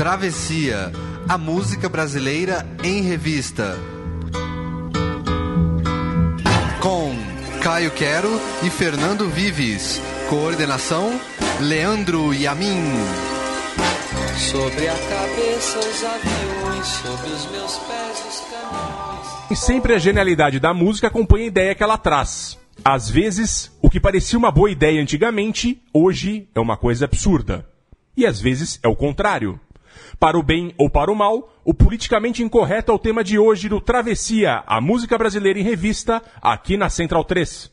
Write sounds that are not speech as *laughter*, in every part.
Travessia, a música brasileira em revista. Com Caio Quero e Fernando Vives. Coordenação: Leandro Yamin. Sobre a cabeça os aviões, sobre os meus pés os caminhões. E sempre a genialidade da música acompanha a ideia que ela traz. Às vezes, o que parecia uma boa ideia antigamente, hoje é uma coisa absurda. E às vezes é o contrário. Para o bem ou para o mal, o politicamente incorreto é o tema de hoje do Travessia, a música brasileira em revista, aqui na Central 3.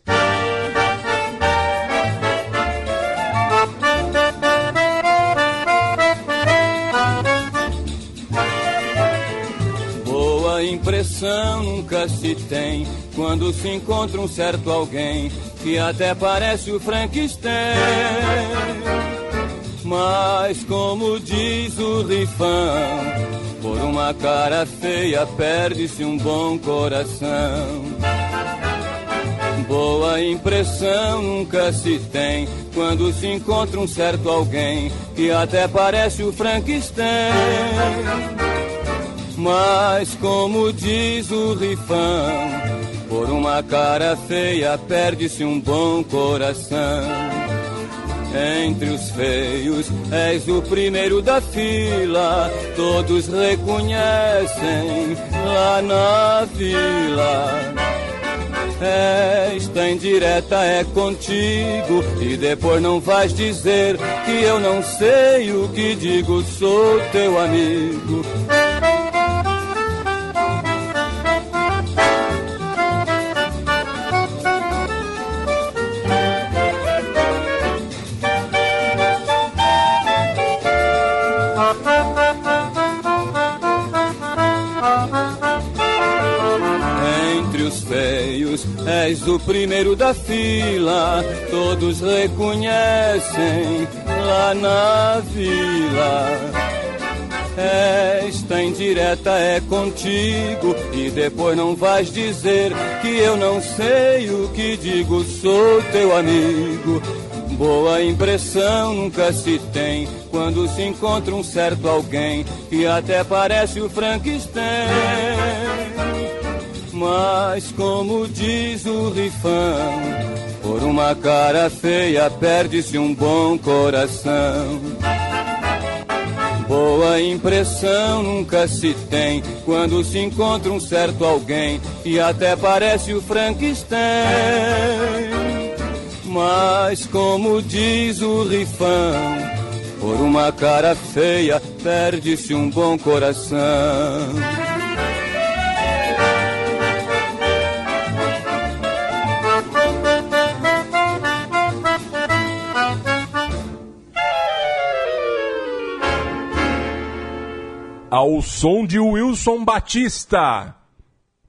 Boa impressão nunca se tem quando se encontra um certo alguém que até parece o Frankenstein. Mas como diz o rifão, por uma cara feia perde-se um bom coração. Boa impressão nunca se tem quando se encontra um certo alguém que até parece o Frankenstein. Mas como diz o rifão, por uma cara feia perde-se um bom coração. Entre os feios és o primeiro da fila, todos reconhecem lá na vila. Esta indireta é contigo e depois não vais dizer que eu não sei o que digo, sou teu amigo. És o primeiro da fila, todos reconhecem lá na vila. Esta indireta é contigo e depois não vais dizer que eu não sei o que digo, sou teu amigo. Boa impressão nunca se tem quando se encontra um certo alguém que até parece o Frankenstein. Mas como diz o rifão, por uma cara feia perde-se um bom coração. Boa impressão nunca se tem quando se encontra um certo alguém que até parece o Frankenstein. Mas como diz o rifão, por uma cara feia perde-se um bom coração. Ao som de Wilson Batista,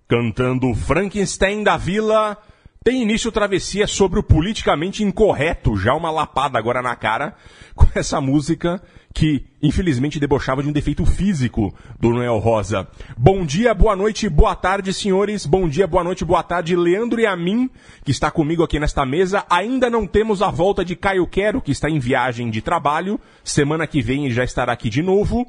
cantando Frankenstein da Vila, tem início travessia sobre o politicamente incorreto, já uma lapada agora na cara, *laughs* com essa música que infelizmente debochava de um defeito físico do Noel Rosa. Bom dia, boa noite, boa tarde, senhores. Bom dia, boa noite, boa tarde, Leandro e a mim, que está comigo aqui nesta mesa. Ainda não temos a volta de Caio Quero, que está em viagem de trabalho. Semana que vem já estará aqui de novo.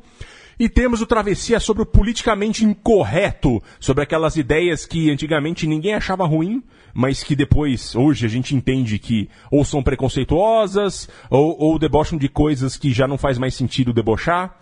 E temos o Travessia sobre o politicamente incorreto, sobre aquelas ideias que antigamente ninguém achava ruim, mas que depois, hoje, a gente entende que ou são preconceituosas, ou, ou debocham de coisas que já não faz mais sentido debochar.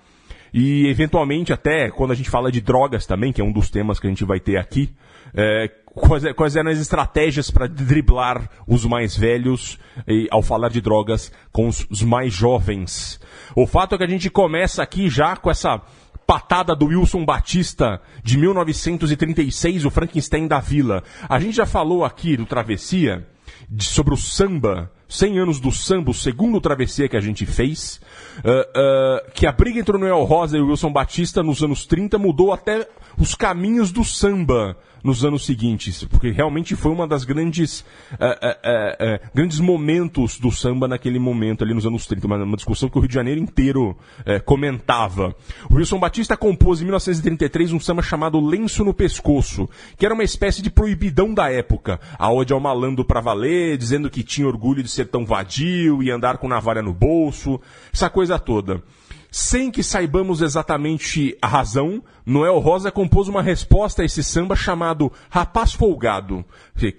E, eventualmente, até quando a gente fala de drogas também, que é um dos temas que a gente vai ter aqui, é, quais, quais eram as estratégias para driblar os mais velhos e, ao falar de drogas com os, os mais jovens. O fato é que a gente começa aqui já com essa patada do Wilson Batista de 1936, o Frankenstein da Vila. A gente já falou aqui do Travessia de, sobre o samba, 100 anos do samba, o segundo Travessia que a gente fez, uh, uh, que a briga entre o Noel Rosa e o Wilson Batista nos anos 30 mudou até os caminhos do samba nos anos seguintes, porque realmente foi uma das grandes uh, grandes momentos do samba naquele momento ali nos anos 30, uma, uma discussão que o Rio de Janeiro inteiro comentava. O Wilson Batista compôs em 1933 um samba chamado Lenço no Pescoço, que era uma espécie de proibidão da época, a ode ao malandro pra valer, dizendo que tinha orgulho de ser tão vadio e andar com navalha no bolso, essa coisa toda. Sem que saibamos exatamente a razão, Noel Rosa compôs uma resposta a esse samba chamado Rapaz Folgado,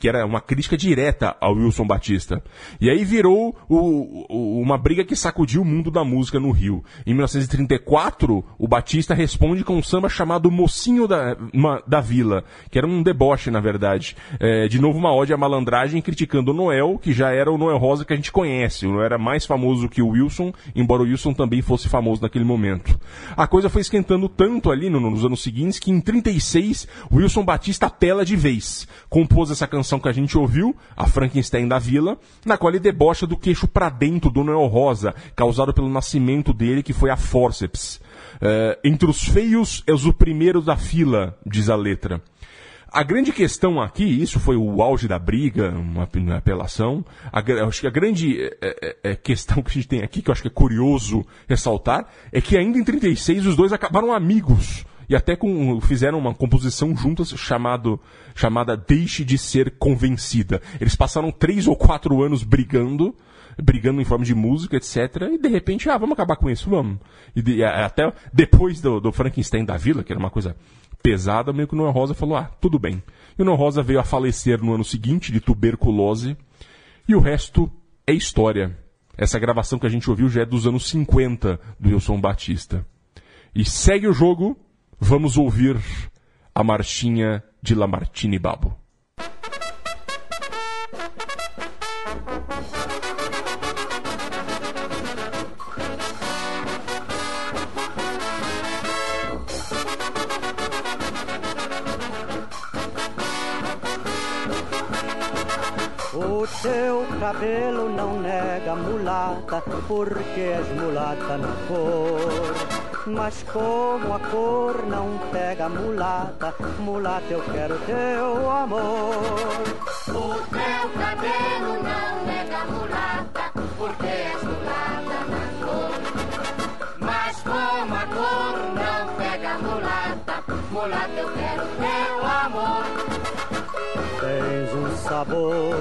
que era uma crítica direta ao Wilson Batista. E aí virou o, o, uma briga que sacudiu o mundo da música no Rio. Em 1934, o Batista responde com um samba chamado Mocinho da, uma, da Vila, que era um deboche, na verdade. É, de novo, uma ode à malandragem criticando o Noel, que já era o Noel Rosa que a gente conhece. O Noel era mais famoso que o Wilson, embora o Wilson também fosse famoso naquele momento. A coisa foi esquentando tanto ali no, nos anos seguintes que em 36 Wilson Batista apela de vez. Compôs essa canção que a gente ouviu, a Frankenstein da Vila, na qual ele debocha do queixo para dentro do Noel Rosa, causado pelo nascimento dele, que foi a forceps. Uh, entre os feios és o primeiro da fila, diz a letra. A grande questão aqui, isso foi o auge da briga, uma, uma apelação. A, acho que a grande é, é, é, questão que a gente tem aqui, que eu acho que é curioso ressaltar, é que ainda em 36 os dois acabaram amigos. E até com, fizeram uma composição juntas chamado, chamada Deixe de Ser Convencida. Eles passaram três ou quatro anos brigando, brigando em forma de música, etc. E de repente, ah, vamos acabar com isso, vamos. E de, até depois do, do Frankenstein da Vila, que era uma coisa pesada, meio que o Noel Rosa falou, ah, tudo bem. E o Noel Rosa veio a falecer no ano seguinte de tuberculose. E o resto é história. Essa gravação que a gente ouviu já é dos anos 50 do Wilson Batista. E segue o jogo, vamos ouvir a marchinha de Lamartine Babo. Teu cabelo não nega mulata, porque és mulata na cor. Mas como a cor não pega mulata, mulata eu quero teu amor. O teu cabelo não nega mulata, porque és mulata na cor. Mas como a cor não pega mulata, mulata eu quero teu amor sabor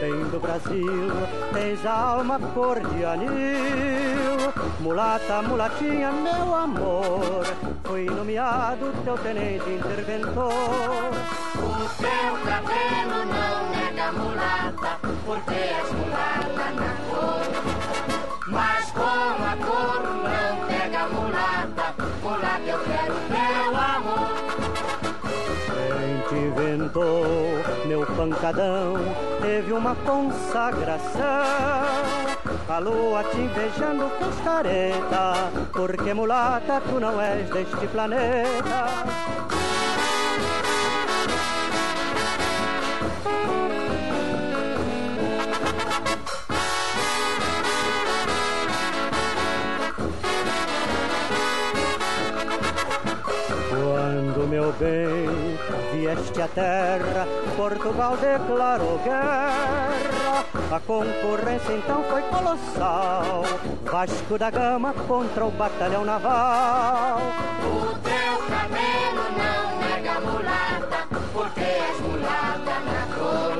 vem do Brasil, tens alma cor de anil. Mulata, mulatinha, meu amor, fui nomeado teu tenente interventor. O teu cabelo não nega mulata, porque és mulata na cor. Mas como a cor não pega mulata, mulata eu quero teu amor. Quem te inventou meu pancadão teve uma consagração. A lua te invejando fez careta, porque mulata tu não és deste planeta. Quando meu bem vieste à terra, Portugal declarou guerra. A concorrência então foi colossal. Vasco da Gama contra o batalhão naval. O teu cabelo não nega mulata, porque és mulata na cor.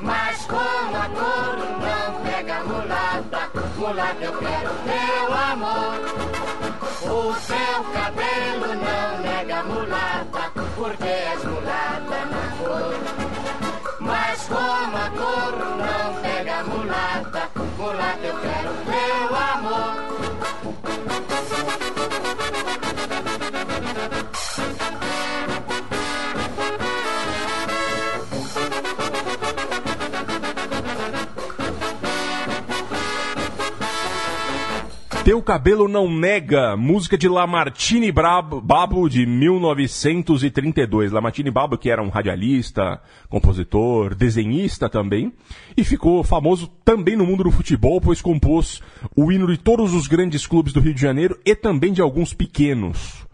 Mas como a cor não pega mulata, mulata eu quero teu amor. O teu cabelo não nega mulata, porque és mulata na cor. Mas como a cor não pega mulata, mulata eu quero teu amor. Teu Cabelo Não Nega, música de Lamartine Babo de 1932. Lamartine Babo, que era um radialista, compositor, desenhista também, e ficou famoso também no mundo do futebol, pois compôs o hino de todos os grandes clubes do Rio de Janeiro e também de alguns pequenos.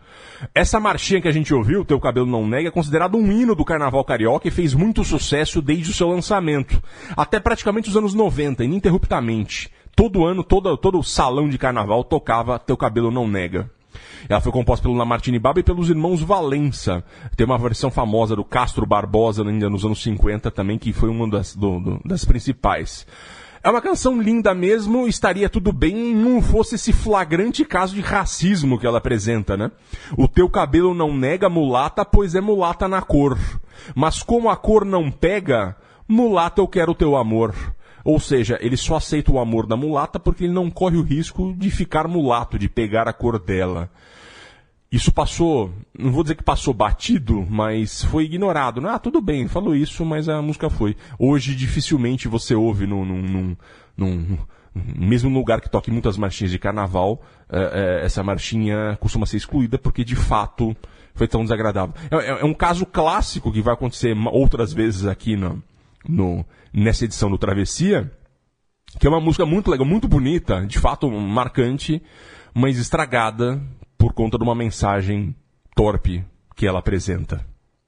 Essa marchinha que a gente ouviu, Teu Cabelo Não Nega, é considerado um hino do carnaval carioca e fez muito sucesso desde o seu lançamento, até praticamente os anos 90, ininterruptamente todo ano, todo, todo salão de carnaval tocava Teu Cabelo Não Nega. Ela foi composta pelo Lamartine Baba e pelos irmãos Valença. Tem uma versão famosa do Castro Barbosa ainda nos anos 50 também, que foi uma das, do, do, das principais. É uma canção linda mesmo, estaria tudo bem não fosse esse flagrante caso de racismo que ela apresenta, né? O teu cabelo não nega mulata, pois é mulata na cor. Mas como a cor não pega, mulata eu quero o teu amor. Ou seja, ele só aceita o amor da mulata porque ele não corre o risco de ficar mulato, de pegar a cor dela. Isso passou, não vou dizer que passou batido, mas foi ignorado. Ah, tudo bem, falou isso, mas a música foi. Hoje dificilmente você ouve num, num, num, mesmo lugar que toque muitas marchinhas de carnaval, é, é, essa marchinha costuma ser excluída porque de fato foi tão desagradável. É, é, é um caso clássico que vai acontecer outras vezes aqui no, no, nessa edição do Travessia, que é uma música muito legal, muito bonita, de fato marcante, mas estragada por conta de uma mensagem torpe que ela apresenta.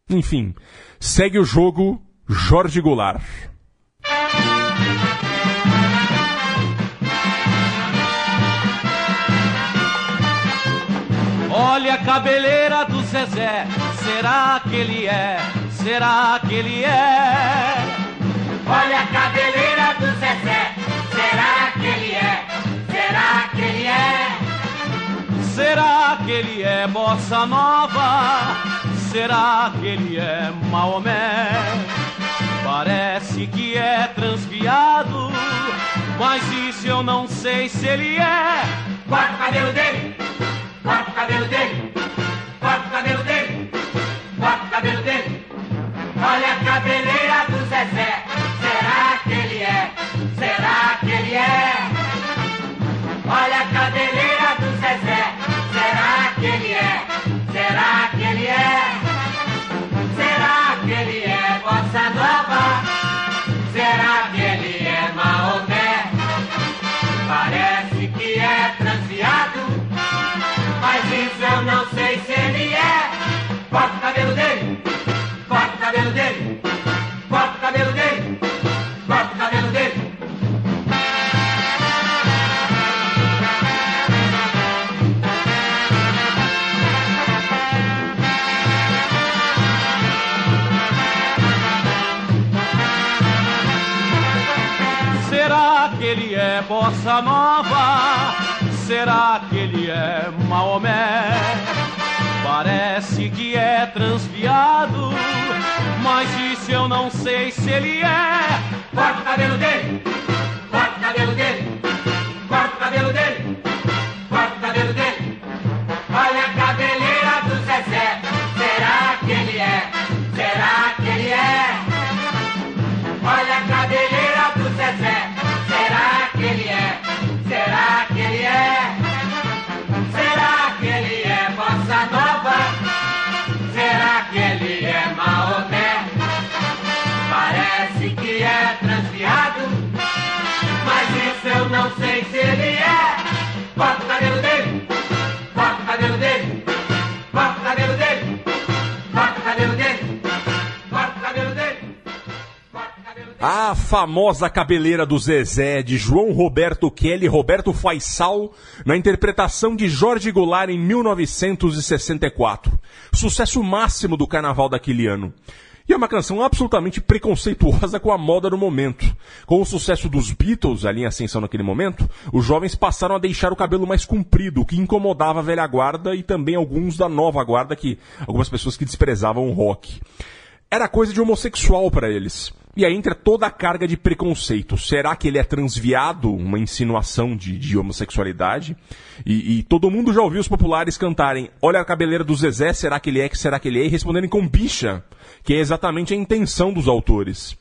Enfim, segue o jogo Jorge Goulart. Olha a cabeleira do Zezé, será que ele é? Será que ele é? Olha a cabeleira do Zezé, será que ele é? Será que ele é? Será que ele é bossa nova? Será que ele é Maomé? Parece que é transviado, mas isso eu não sei se ele é. Corta o cabelo dele, corta o cabelo dele, corta o cabelo dele, é bossa nova? Será que ele é Maomé? Parece que é transviado, mas isso eu não sei se ele é. Corta o cabelo dele, A famosa cabeleira do Zezé, de João Roberto Kelly e Roberto Faisal, na interpretação de Jorge Goulart em 1964. Sucesso máximo do carnaval daquele ano. E é uma canção absolutamente preconceituosa com a moda do momento. Com o sucesso dos Beatles ali em ascensão naquele momento, os jovens passaram a deixar o cabelo mais comprido, o que incomodava a velha guarda e também alguns da nova guarda, que algumas pessoas que desprezavam o rock. Era coisa de homossexual para eles. E aí entra toda a carga de preconceito. Será que ele é transviado? Uma insinuação de, de homossexualidade? E, e todo mundo já ouviu os populares cantarem Olha a cabeleira do Zezé, será que ele é, que será que ele é? E responderem com bicha, que é exatamente a intenção dos autores.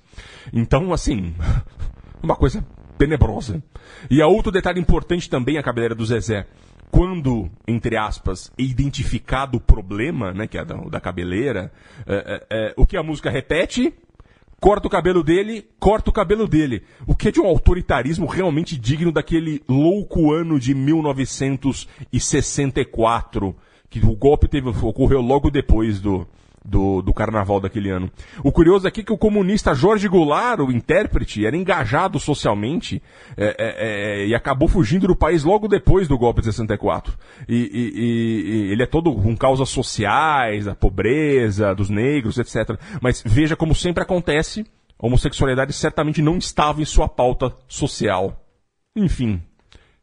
Então, assim, *laughs* uma coisa tenebrosa. E há outro detalhe importante também a cabeleira do Zezé. Quando, entre aspas, é identificado o problema, né, que é da, da cabeleira, é, é, é, o que a música repete? Corta o cabelo dele, corta o cabelo dele. O que é de um autoritarismo realmente digno daquele louco ano de 1964, que o golpe teve, ocorreu logo depois do, do, do carnaval daquele ano. O curioso aqui é que o comunista Jorge Goulart, o intérprete, era engajado socialmente é, é, é, e acabou fugindo do país logo depois do golpe de 64. E, e, e, ele é todo com causas sociais, a pobreza, dos negros, etc. Mas veja como sempre acontece, a homossexualidade certamente não estava em sua pauta social. Enfim,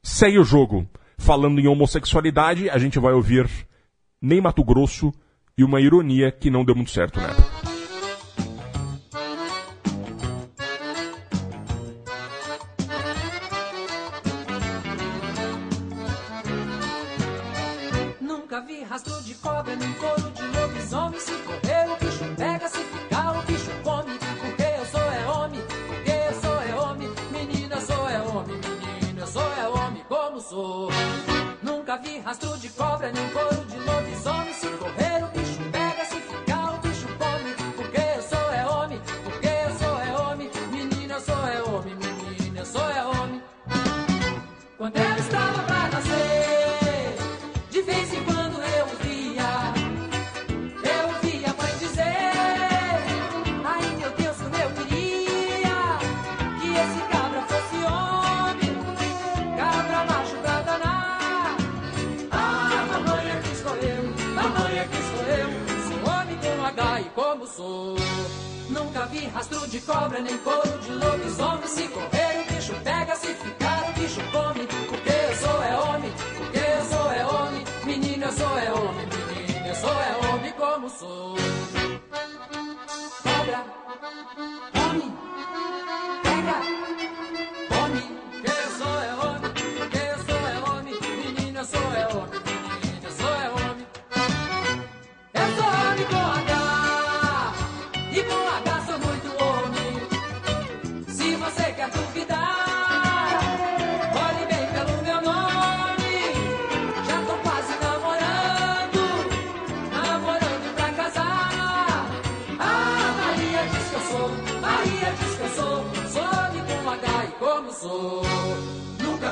segue o jogo. Falando em homossexualidade, a gente vai ouvir Ney Mato Grosso e uma ironia que não deu muito certo na época. Como sou. Nunca vi rastro de cobra, nem couro de lobisomem. Se correr,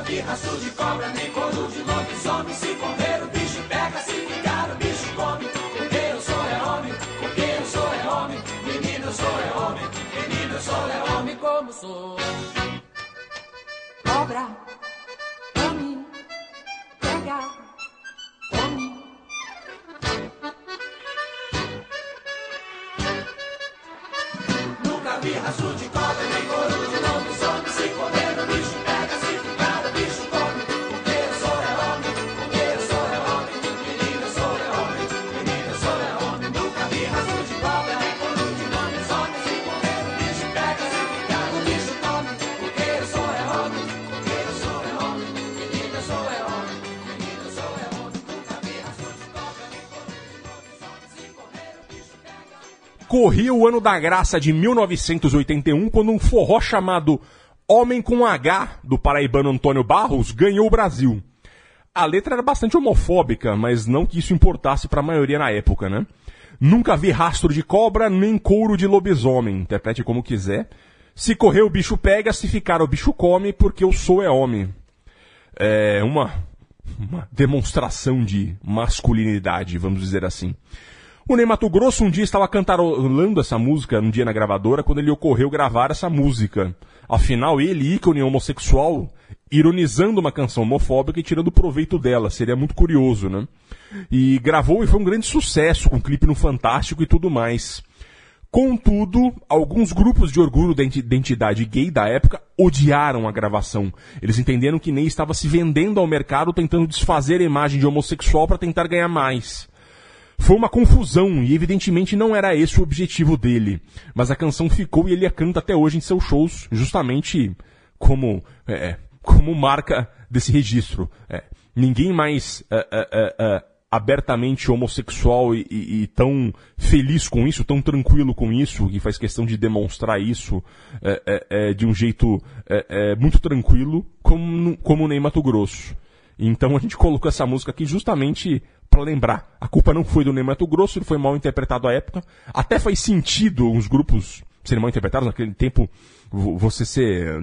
Vi rastro de cobra Nem couro de lobisomem. Se correr o bicho pega Se ficar o bicho come. Porque eu sou é homem Porque eu sou é homem. Menino sou é homem Menino sou é homem. Como sou Corria o ano da graça de 1981 quando um forró chamado Homem com H, do paraibano Antônio Barros, ganhou o Brasil. A letra era bastante homofóbica, mas não que isso importasse para a maioria na época, né? Nunca vi rastro de cobra nem couro de lobisomem, interprete como quiser. Se correr o bicho pega, se ficar o bicho come, porque eu sou é homem. É uma, uma demonstração de masculinidade, vamos dizer assim. O Ney Mato Grosso um dia estava cantarolando essa música num dia na gravadora quando ele ocorreu gravar essa música. Afinal, ele, ícone homossexual, ironizando uma canção homofóbica e tirando proveito dela. Seria muito curioso, né? E gravou e foi um grande sucesso, com clipe no Fantástico e tudo mais. Contudo, alguns grupos de orgulho da identi- identidade gay da época odiaram a gravação. Eles entenderam que Ney estava se vendendo ao mercado tentando desfazer a imagem de homossexual para tentar ganhar mais. Foi uma confusão e evidentemente não era esse o objetivo dele. Mas a canção ficou e ele a canta até hoje em seus shows, justamente como, é, como marca desse registro. É, ninguém mais é, é, é, é, abertamente homossexual e, e- e tão feliz com isso, tão tranquilo com isso, que faz questão de demonstrar isso é, é, é, de um jeito é, é, muito tranquilo, como, como o Ney Mato Grosso. Então a gente colocou essa música aqui justamente para lembrar. A culpa não foi do Ney Mato Grosso, ele foi mal interpretado à época. Até faz sentido os grupos serem mal interpretados. Naquele tempo, vo- você ser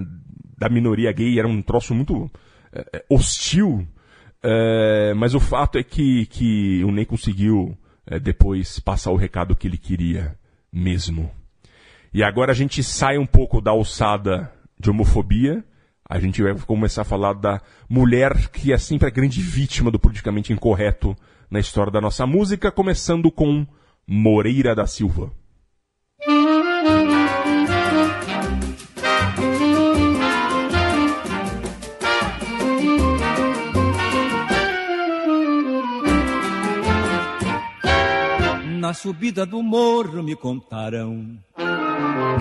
da minoria gay era um troço muito é, hostil. É, mas o fato é que, que o Ney conseguiu é, depois passar o recado que ele queria mesmo. E agora a gente sai um pouco da alçada de homofobia. A gente vai começar a falar da mulher que é sempre a grande vítima do politicamente incorreto na história da nossa música, começando com Moreira da Silva. Na subida do morro me contaram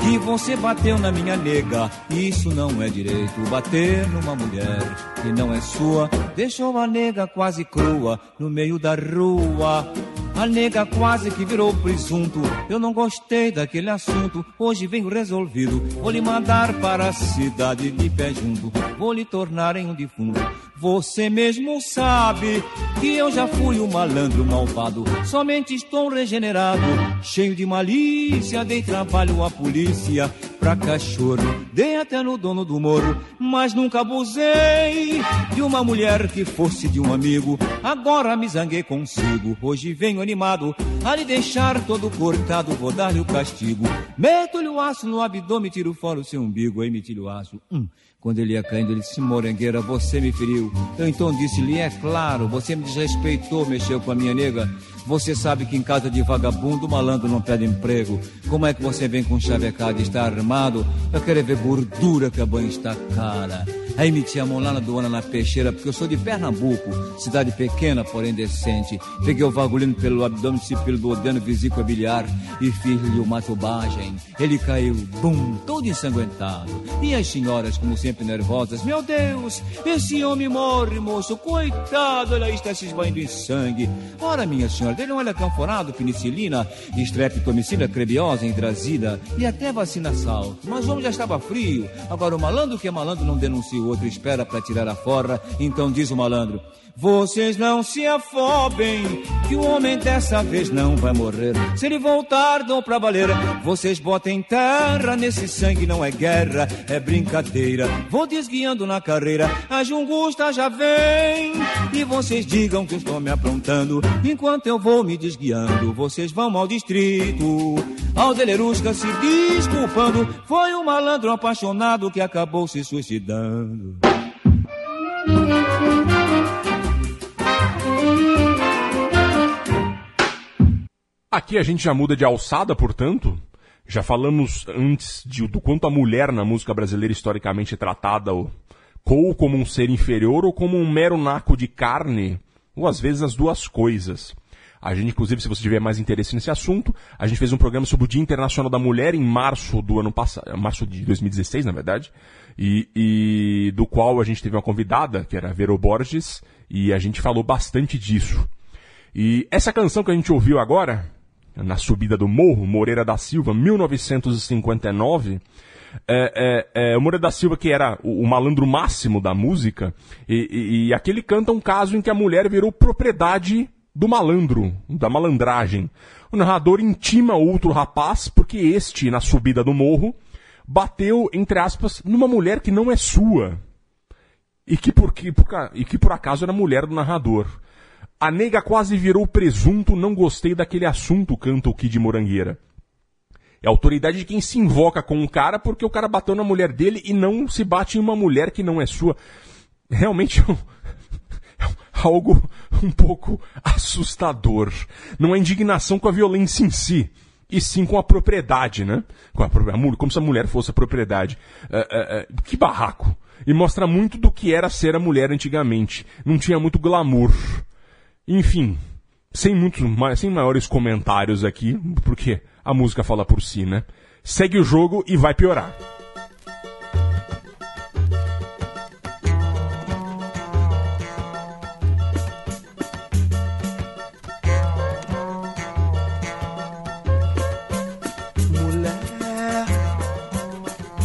que você bateu na minha nega. Isso não é direito, bater numa mulher que não é sua. Deixou a nega quase crua no meio da rua. A nega quase que virou presunto. Eu não gostei daquele assunto. Hoje venho resolvido. Vou lhe mandar para a cidade de pé junto. Vou lhe tornar em um defunto. Você mesmo sabe que eu já fui um malandro malvado. Somente estou regenerado, cheio de malícia. Dei trabalho à polícia pra cachorro. Dei até no dono do morro, mas nunca abusei de uma mulher que fosse de um amigo. Agora me zanguei consigo. Hoje venho animado a lhe deixar todo cortado. Vou dar-lhe o castigo. Meto-lhe o aço no abdômen, tiro fora o seu umbigo. Aí meti-lhe o aço. Hum. Quando ele ia caindo, ele disse: Morangueira, você me feriu. Eu então disse-lhe: É claro, você me desrespeitou, mexeu com a minha nega. Você sabe que em casa de vagabundo, malandro não pede emprego. Como é que você vem com chavecado e está armado? Eu quero ver gordura que a banha está cara. Aí meti a mão lá na doana na peixeira, porque eu sou de Pernambuco, cidade pequena, porém decente. Peguei o vagulino pelo abdômen, pelo duodeno, vesícula biliar e fiz-lhe uma tubagem. Ele caiu, bum, todo ensanguentado. E as senhoras, como sempre, nervosas, meu Deus, esse homem morre, moço, coitado, ele está se esvaindo em sangue. Ora, minha senhora, dele um olha canforado, penicilina, estreptomicina, crebiosa, hidrazina e até vacina salto. Mas o homem já estava frio. Agora, o malandro que é malandro não denuncia o outro espera para tirar a forra. Então diz o malandro: Vocês não se afobem, que o homem dessa vez não vai morrer. Se ele voltar, dou pra valer. Vocês botem terra nesse sangue, não é guerra, é brincadeira. Vou desguiando na carreira, a Jungusta já vem. E vocês digam que estou me aprontando, enquanto eu vou me desguiando. Vocês vão ao distrito, ao se desculpando. Foi um malandro apaixonado que acabou se suicidando. Aqui a gente já muda de alçada, portanto. Já falamos antes de, do quanto a mulher na música brasileira historicamente é tratada ou, como um ser inferior ou como um mero naco de carne, ou às vezes as duas coisas. A gente, inclusive, se você tiver mais interesse nesse assunto, a gente fez um programa sobre o Dia Internacional da Mulher em março do ano passado, março de 2016, na verdade, e, e do qual a gente teve uma convidada, que era Vero Borges, e a gente falou bastante disso. E essa canção que a gente ouviu agora, na subida do morro, Moreira da Silva, 1959, é, é, é, o Moreira da Silva que era o, o malandro máximo da música, e, e, e aqui ele canta um caso em que a mulher virou propriedade do malandro, da malandragem. O narrador intima outro rapaz porque este, na subida do morro, bateu, entre aspas, numa mulher que não é sua. E que por, que, por, e que por acaso era mulher do narrador. A nega quase virou presunto, não gostei daquele assunto, canta o Kid Morangueira. É a autoridade de quem se invoca com um cara porque o cara bateu na mulher dele e não se bate em uma mulher que não é sua. Realmente é um, algo um pouco assustador. Não é indignação com a violência em si, e sim com a propriedade, né? Com a, como se a mulher fosse a propriedade. É, é, é, que barraco! E mostra muito do que era ser a mulher antigamente. Não tinha muito glamour. Enfim, sem muitos, sem maiores comentários aqui, porque a música fala por si, né? Segue o jogo e vai piorar.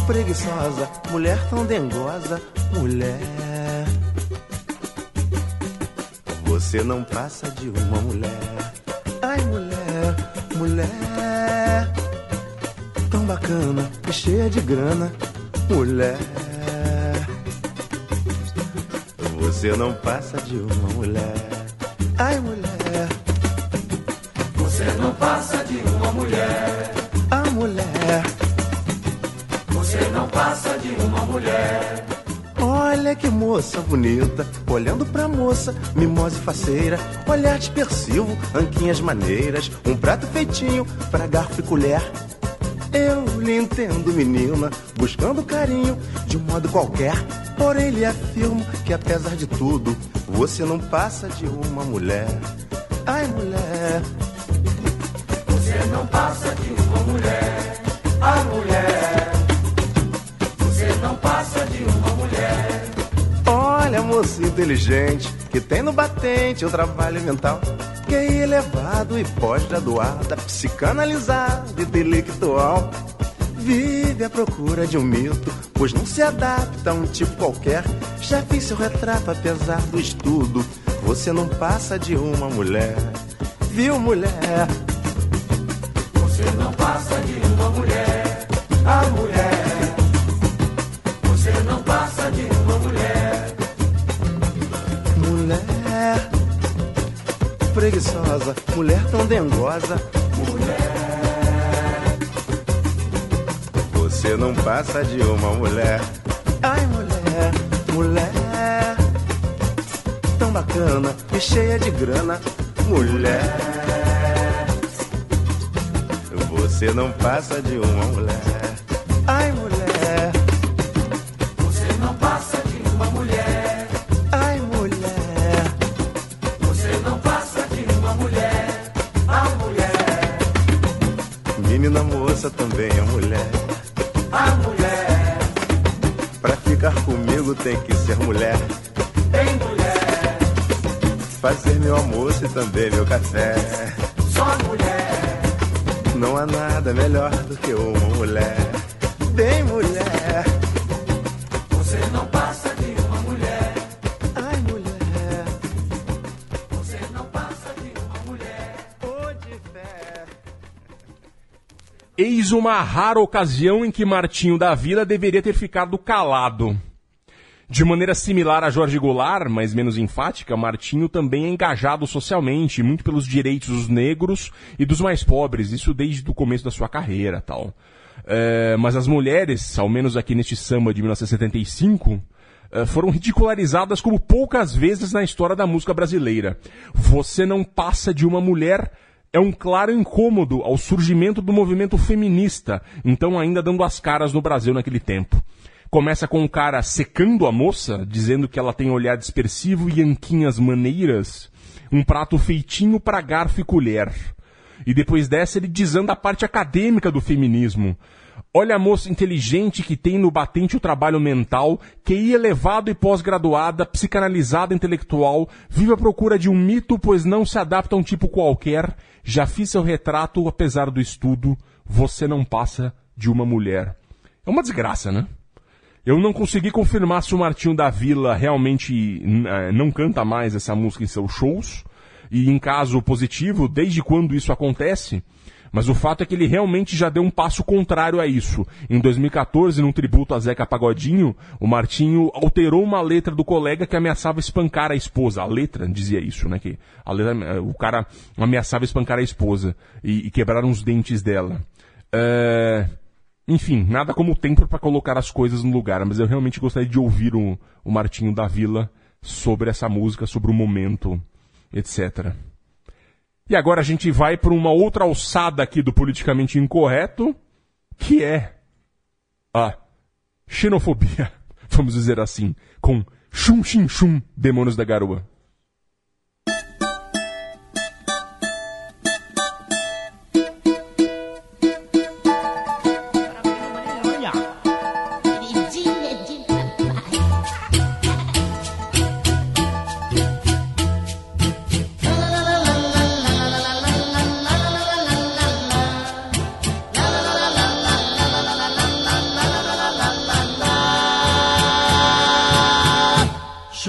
preguiçosa, mulher tão dengosa, mulher. Você não passa de uma mulher. Ai, mulher, mulher. Tão bacana e cheia de grana, mulher. Você não passa de uma mulher. Ai, mulher. Você não passa de uma mulher. A mulher. Você não passa de uma mulher. Olha que moça bonita, olhando pra moça, mimosa e faceira, olhar dispersivo, anquinhas maneiras, um prato feitinho pra garfo e colher. Eu lhe entendo, menina, buscando carinho de um modo qualquer. Porém, lhe afirmo que apesar de tudo, você não passa de uma mulher. Ai, mulher. Você não passa de uma mulher. A mulher. Moça inteligente, que tem no batente o trabalho mental. Que é elevado e pós-graduada, psicanalizada, intelectual. Vive à procura de um mito, pois não se adapta a um tipo qualquer. Já fiz seu retrato, apesar do estudo. Você não passa de uma mulher. Viu, mulher? Você não passa de uma mulher. Preguiçosa, mulher tão dengosa. Mulher. Você não passa de uma mulher. Ai, mulher, mulher. Tão bacana e cheia de grana. Mulher. Você não passa de uma mulher. Tem que ser mulher. Tem mulher. Fazer meu almoço e também meu café. Só mulher. Não há nada melhor do que uma mulher. Bem mulher. Você não passa de uma mulher. Ai, mulher. Você não passa de uma mulher. Ô de fé. Eis uma rara ocasião em que Martinho da Vila deveria ter ficado calado. De maneira similar a Jorge Goulart, mas menos enfática, Martinho também é engajado socialmente, muito pelos direitos dos negros e dos mais pobres, isso desde o começo da sua carreira tal. É, mas as mulheres, ao menos aqui neste samba de 1975, eh, foram ridicularizadas como poucas vezes na história da música brasileira. Você não passa de uma mulher é um claro incômodo ao surgimento do movimento feminista, então ainda dando as caras no Brasil naquele tempo. Começa com o cara secando a moça, dizendo que ela tem olhar dispersivo e anquinhas maneiras, um prato feitinho para garfo e colher. E depois dessa ele desanda a parte acadêmica do feminismo. Olha a moça inteligente que tem no batente o trabalho mental, QI elevado e pós-graduada, psicanalizada intelectual, vive à procura de um mito, pois não se adapta a um tipo qualquer. Já fiz seu retrato, apesar do estudo, você não passa de uma mulher. É uma desgraça, né? Eu não consegui confirmar se o Martinho da Vila realmente eh, não canta mais essa música em seus shows. E em caso positivo, desde quando isso acontece? Mas o fato é que ele realmente já deu um passo contrário a isso. Em 2014, num tributo a Zeca Pagodinho, o Martinho alterou uma letra do colega que ameaçava espancar a esposa. A letra dizia isso, né? Que a letra, o cara ameaçava espancar a esposa e, e quebraram os dentes dela. É... Enfim, nada como tempo para colocar as coisas no lugar, mas eu realmente gostaria de ouvir o, o Martinho da Vila sobre essa música, sobre o momento, etc. E agora a gente vai para uma outra alçada aqui do politicamente incorreto, que é a xenofobia, *laughs* vamos dizer assim, com Chum Chim Chum, Demônios da Garoa.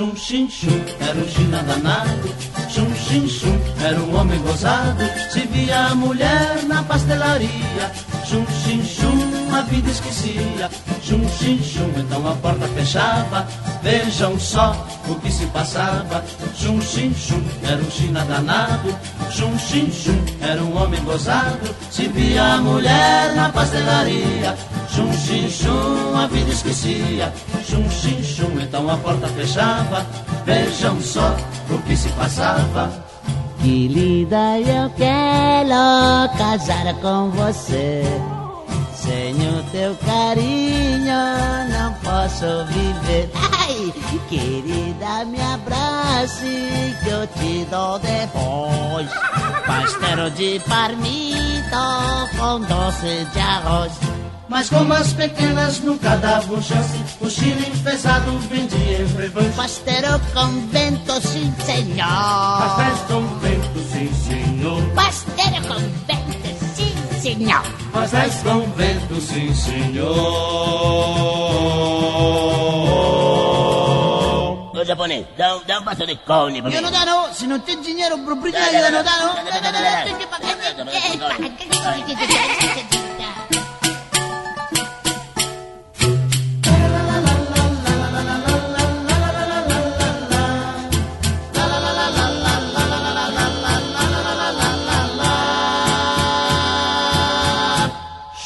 Chum, chim, chum, era um china danado. Chum, chim, chum, era um homem gozado. Se via a mulher na pastelaria. Chum, chim, chum, a vida esquecia. Chum, chim, chum, então a porta fechava. Vejam só o que se passava. Chum, chim, chum, era um china danado. Chum, chim, chum, era um homem gozado. Se via a mulher na pastelaria. Chum, chim, chum, a vida esquecia. Chum, chim, chum, então a porta fechava. Vejam só o que se passava. Que linda eu quero casar com você. Sem o teu carinho não posso viver. Ai, querida, me abrace que eu te dou depois. Pastel de parmito com doce de arroz. Mas como as pequenas nunca davam chance, o chile pesado vendia em revanche. Pastel com vento, sim senhor. Pastéis com vento, sim senhor. Pastel senhor. Pastéis com vento, sim senhor. Ô japonês, dá, um- dá um pastel de cone pra mim. Io non danno, se non c'è dinero per brigare, io non danno.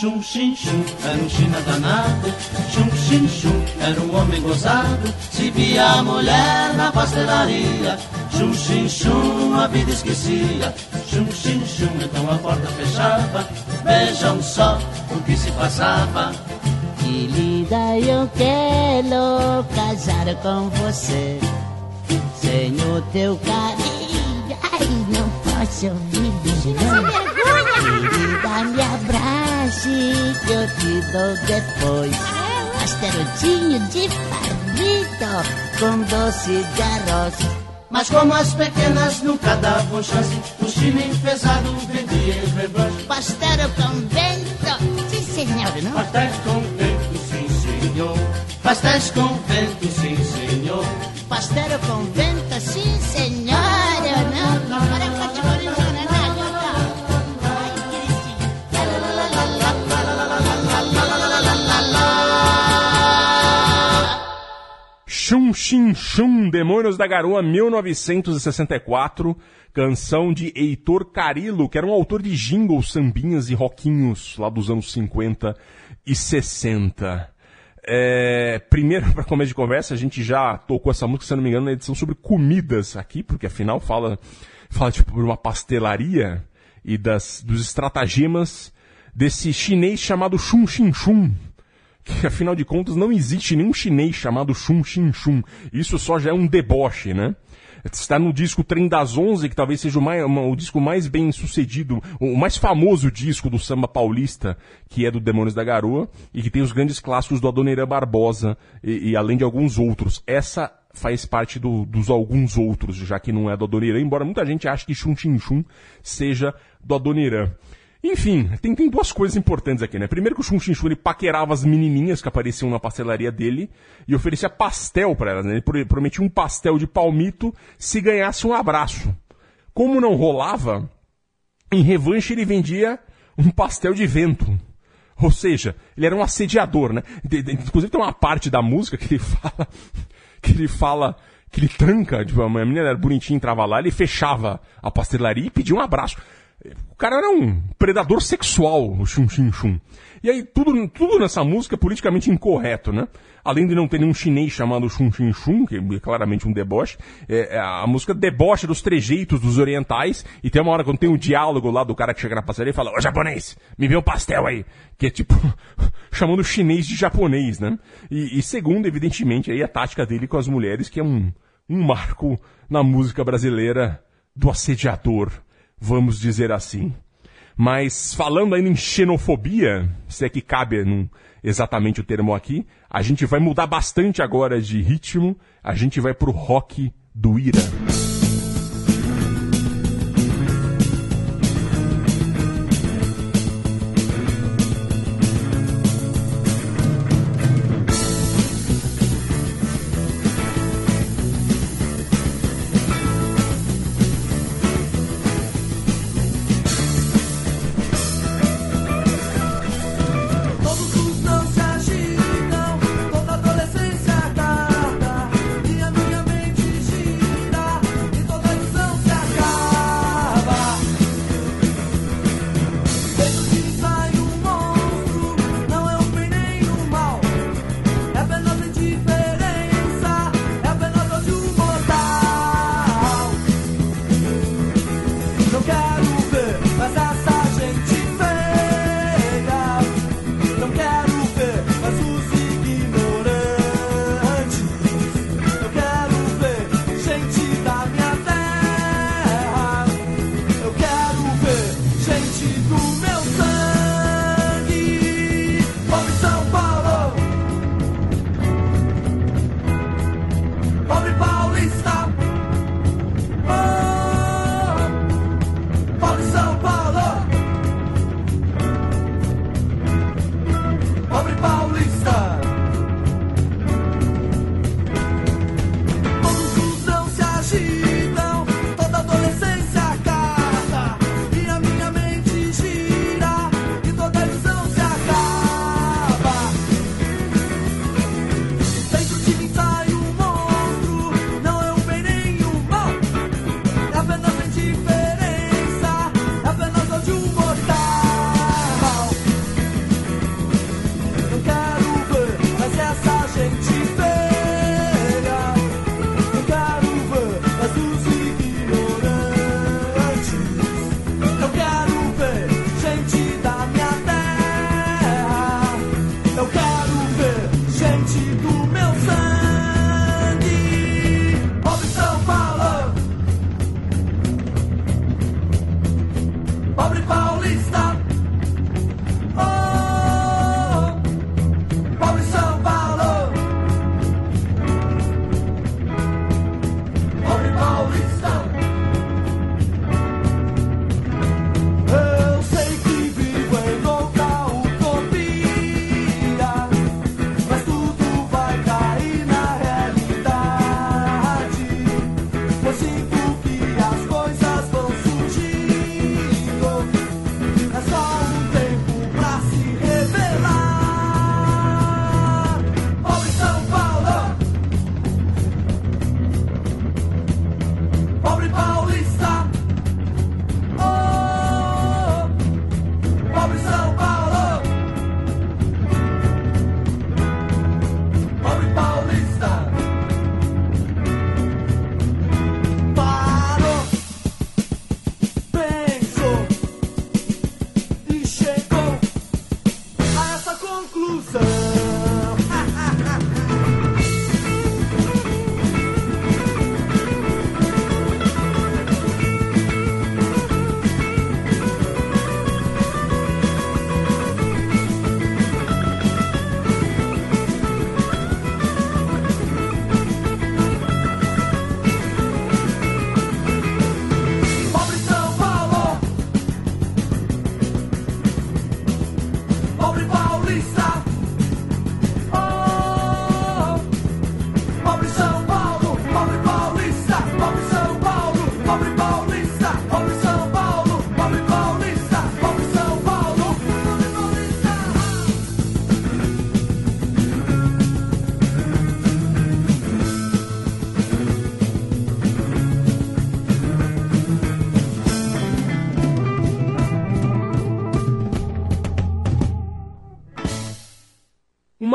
Chum, chim, chum, era um china danado. Chum, chim, chum, era um homem gozado. Se via a mulher na pastelaria. Chum, chim, chum, a vida esquecia. Chum, chim, chum, então a porta fechava. Vejam só o que se passava. Querida, eu quero casar com você. Sem o teu carinho, ai, não posso viver. Querida, me abrace que eu te dou depois. Pasteludinho de palmito com doce de arroz. Mas como as pequenas nunca davam chance, o chile pesado vendia em revanche. Pastel com vento, sim senhor, não? Pastéis com vento, sim senhor. Pastéis com vento, sim senhor. Pastel com vento, sim senhor, Chum Chim Chum, Demônios da Garoa, 1964, canção de Heitor Carilo, que era um autor de jingles, sambinhas e roquinhos lá dos anos 50 e 60. É, primeiro, *laughs* para começo de conversa, a gente já tocou essa música, se não me engano, na edição sobre comidas aqui, porque afinal fala, fala tipo, uma pastelaria e das, dos estratagemas desse chinês chamado Chum Chin Chum que afinal de contas não existe nenhum chinês chamado Chun Chin Chun. Isso só já é um deboche, né? Está no disco Trem das Onze, que talvez seja o, mais, o disco mais bem sucedido, o mais famoso disco do samba paulista, que é do Demônios da Garoa, e que tem os grandes clássicos do Adoniran Barbosa, e, e além de alguns outros. Essa faz parte do- dos alguns outros, já que não é do Adoniran, embora muita gente ache que Chun Chin Chun seja do Adoniran. Enfim, tem, tem duas coisas importantes aqui, né? Primeiro que o Chun ele paquerava as menininhas que apareciam na pastelaria dele e oferecia pastel pra elas, né? Ele pro- prometia um pastel de palmito se ganhasse um abraço. Como não rolava, em revanche ele vendia um pastel de vento. Ou seja, ele era um assediador, né? Inclusive tem uma parte da música que ele *laughs* fala, que ele fala, que ele tranca, tipo, a menina era bonitinha, entrava lá, ele fechava a pastelaria e pedia um abraço. O cara era um predador sexual, o Chum Chim Chum. E aí, tudo, tudo nessa música é politicamente incorreto, né? Além de não ter nenhum chinês chamado Chum Chim Chum, que é claramente um deboche, é, é, a música debocha dos trejeitos dos orientais, e tem uma hora quando tem um diálogo lá do cara que chega na pastelaria e fala, ô japonês, me vê um pastel aí, que é tipo, *laughs* chamando o chinês de japonês, né? E, e segundo, evidentemente, aí a tática dele com as mulheres, que é um, um marco na música brasileira do assediador, vamos dizer assim. Mas falando ainda em xenofobia, se é que cabe num- exatamente o termo aqui, a gente vai mudar bastante agora de ritmo, a gente vai pro rock do Ira.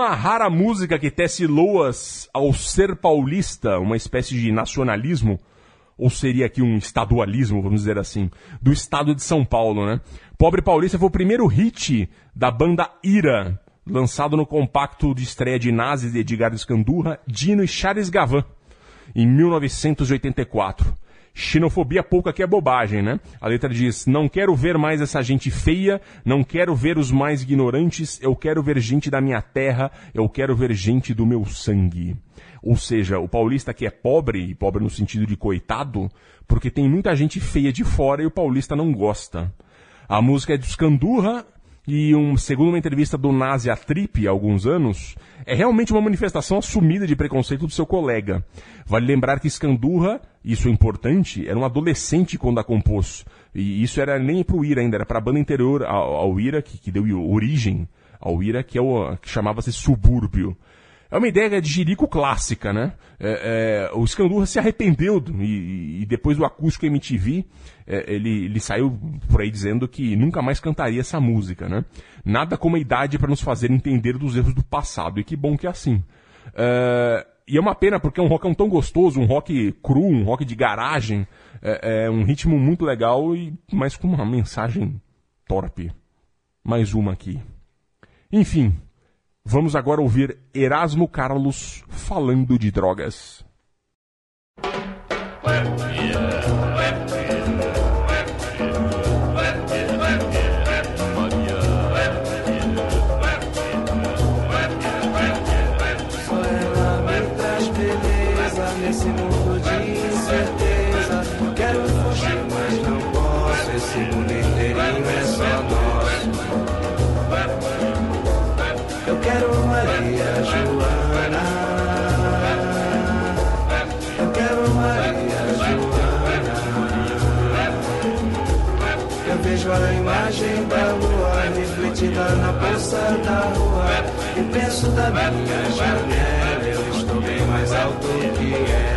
Uma rara música que tece loas ao ser paulista, uma espécie de nacionalismo, ou seria aqui um estadualismo, vamos dizer assim, do estado de São Paulo, né? Pobre Paulista foi o primeiro hit da banda Ira, lançado no compacto de estreia de Nazis de Edgar Escandurra, Dino e Charles Gavan, em 1984. Xenofobia pouca que é bobagem, né? A letra diz: Não quero ver mais essa gente feia, não quero ver os mais ignorantes, eu quero ver gente da minha terra, eu quero ver gente do meu sangue. Ou seja, o paulista que é pobre, e pobre no sentido de coitado, porque tem muita gente feia de fora e o paulista não gosta. A música é de Scandurra e, um, segundo uma entrevista do Nazi a Trip há alguns anos, é realmente uma manifestação assumida de preconceito do seu colega. Vale lembrar que Scandurra, isso é importante, era um adolescente quando a compôs. E isso era nem pro Ira ainda, era pra banda interior ao, ao Ira, que, que deu origem ao Ira, que, é o, que chamava-se Subúrbio. É uma ideia de jirico clássica, né? É, é, o Scandurra se arrependeu e, e, depois do acústico MTV, é, ele, ele saiu por aí dizendo que nunca mais cantaria essa música, né? Nada como a idade para nos fazer entender dos erros do passado, e que bom que é assim. É, e é uma pena porque é um rock tão gostoso, um rock cru, um rock de garagem, é, é um ritmo muito legal, e mas com uma mensagem torpe. Mais uma aqui. Enfim, Vamos agora ouvir Erasmo Carlos falando de drogas. Nesse vejo a imagem da lua refletida na poça da rua. E penso da minha janela. Eu estou bem mais alto que ela.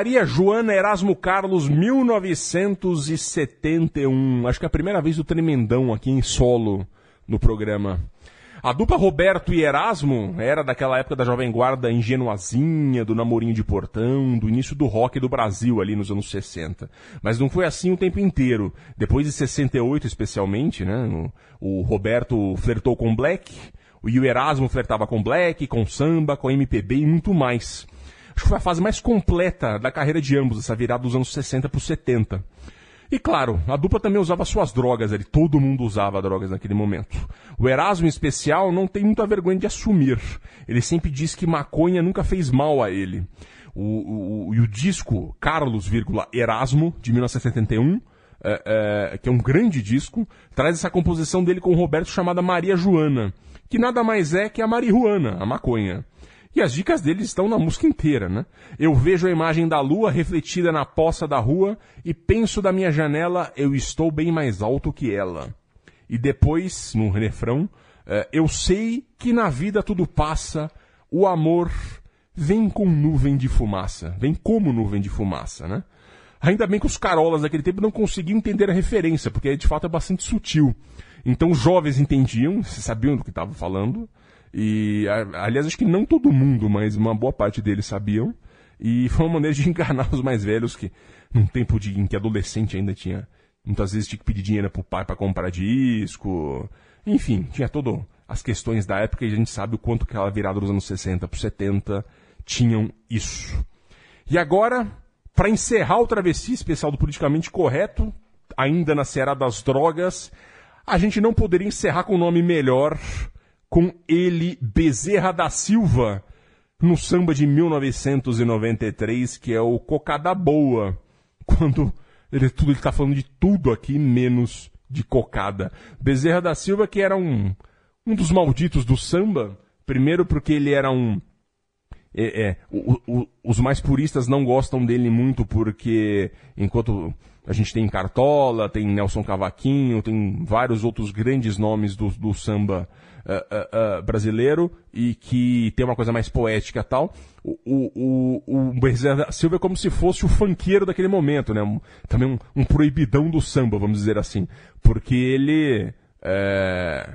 Maria Joana Erasmo Carlos, 1971. Acho que é a primeira vez do Tremendão aqui em solo no programa. A dupla Roberto e Erasmo era daquela época da Jovem Guarda ingenuazinha, do namorinho de portão, do início do rock do Brasil ali nos anos 60. Mas não foi assim o tempo inteiro. Depois de 68 especialmente, né, o Roberto flertou com Black, o Erasmo flertava com Black, com samba, com MPB e muito mais. Acho que foi a fase mais completa da carreira de ambos, essa virada dos anos 60 para os 70. E claro, a dupla também usava suas drogas ali, todo mundo usava drogas naquele momento. O Erasmo, em especial, não tem muita vergonha de assumir. Ele sempre diz que maconha nunca fez mal a ele. O, o, e o disco Carlos, Erasmo, de 1971, é, é, que é um grande disco, traz essa composição dele com o Roberto chamada Maria Joana, que nada mais é que a marihuana, a maconha. E as dicas dele estão na música inteira, né? Eu vejo a imagem da lua refletida na poça da rua e penso da minha janela, eu estou bem mais alto que ela. E depois, no refrão, uh, eu sei que na vida tudo passa, o amor vem com nuvem de fumaça, vem como nuvem de fumaça, né? Ainda bem que os carolas daquele tempo não conseguiam entender a referência, porque de fato é bastante sutil. Então os jovens entendiam, sabiam do que estavam falando, e, aliás, acho que não todo mundo, mas uma boa parte deles sabiam. E *laughs* foi uma maneira de enganar os mais velhos que, num tempo de, em que adolescente ainda tinha, muitas vezes tinha que pedir dinheiro pro pai para comprar disco. Enfim, tinha todas as questões da época e a gente sabe o quanto que aquela virada dos anos 60 para 70 tinham isso. E agora, para encerrar o travessia especial do politicamente correto, ainda na Serra das Drogas, a gente não poderia encerrar com um nome melhor com ele Bezerra da Silva no samba de 1993, que é o Cocada Boa, *laughs* quando ele tudo ele tá falando de tudo aqui menos de cocada. Bezerra da Silva que era um um dos malditos do samba, primeiro porque ele era um é, é o, o, os mais puristas não gostam dele muito porque enquanto a gente tem Cartola, tem Nelson Cavaquinho, tem vários outros grandes nomes do, do samba uh, brasileiro e que tem uma coisa mais poética tal. O, o, o, o Bezerra Silva é como se fosse o funkeiro daquele momento, né? Um, também um, um, proibidão do samba, vamos dizer assim. Porque ele. É...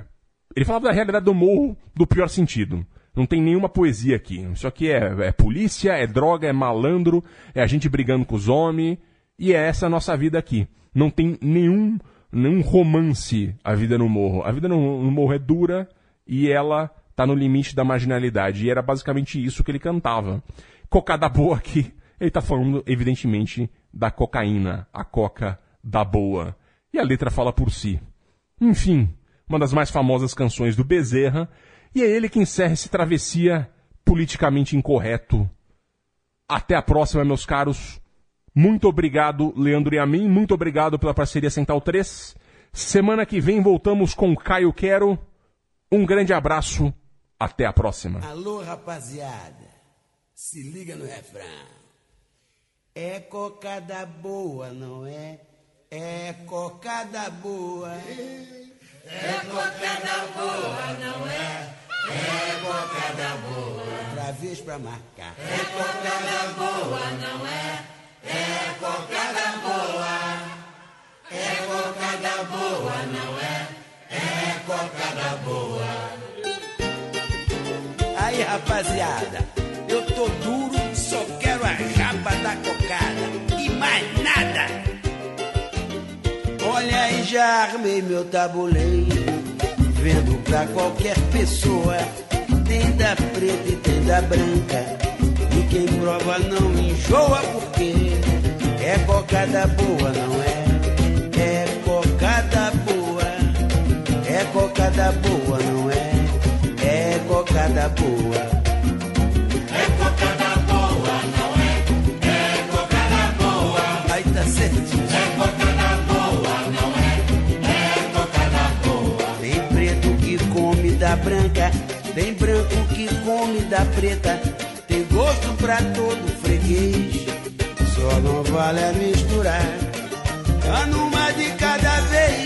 Ele falava da realidade do morro do pior sentido. Não tem nenhuma poesia aqui. Isso aqui é, é polícia, é droga, é malandro, é a gente brigando com os homens. E é essa a nossa vida aqui. Não tem nenhum, nenhum romance a vida no morro. A vida no, no morro é dura, e ela tá no limite da marginalidade. E era basicamente isso que ele cantava. Cocada boa aqui, ele tá falando, evidentemente, da cocaína, a coca da boa. E a letra fala por si. Enfim, uma das mais famosas canções do Bezerra, e é ele que encerra esse travessia politicamente incorreto. Até a próxima, meus caros. Muito obrigado, Leandro e a mim. Muito obrigado pela parceria Central 3. Semana que vem voltamos com Caio Quero. Um grande abraço, até a próxima. Alô, rapaziada, se liga no refrão. É cocada boa, não é? É cocada boa. É cocada boa, não é? É cocada boa. Outra vez pra marcar. É cocada boa, não é? É cocada boa. É cocada boa, não é? É cocada boa. Aí, rapaziada, eu tô duro, só quero a japa da cocada e mais nada. Olha aí, já armei meu tabuleiro, vendo pra qualquer pessoa. Tem da preta e tem da branca. E quem prova não enjoa, porque é cocada boa, não é? É cocada boa, não é? É cocada boa. É cocada boa, não é? É cocada boa. Aí tá certo. É cocada boa, não é? É cocada boa. Tem preto que come da branca, tem branco que come da preta. Tem gosto pra todo freguês, só não vale a misturar. Tá numa de cada vez,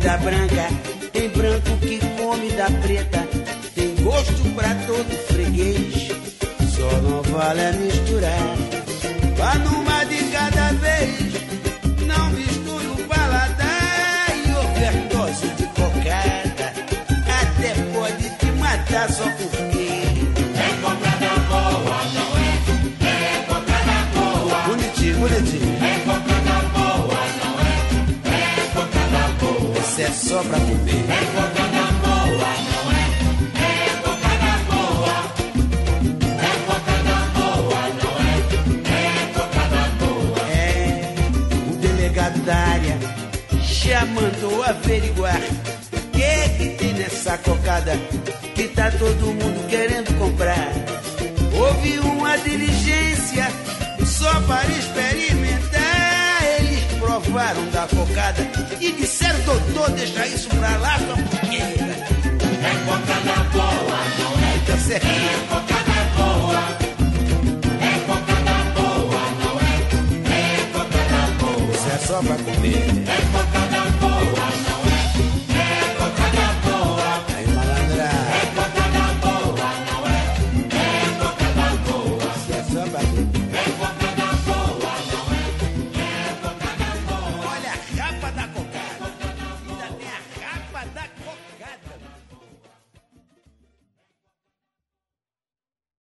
da branca. Tem branco que come da preta. Tem gosto pra todo freguês. Só não vale misturar. Vá numa de cada vez. Não misture o paladar e overdose de cocada. Até pode te matar só porque. É só pra comer. É cocada boa, não é? É cocada boa. É cocada boa, não é? É cocada boa. É, o delegado da área já mandou averiguar o que que tem nessa cocada que tá todo mundo querendo comprar. Houve uma diligência só para experimentar. Eles provaram da cocada e disseram, doutor, deixa isso pra lá só porque. É cocada boa, não é? Tá certo. É cocada boa. É cocada boa, não é? É cocada boa. Isso é só pra comer. É cocada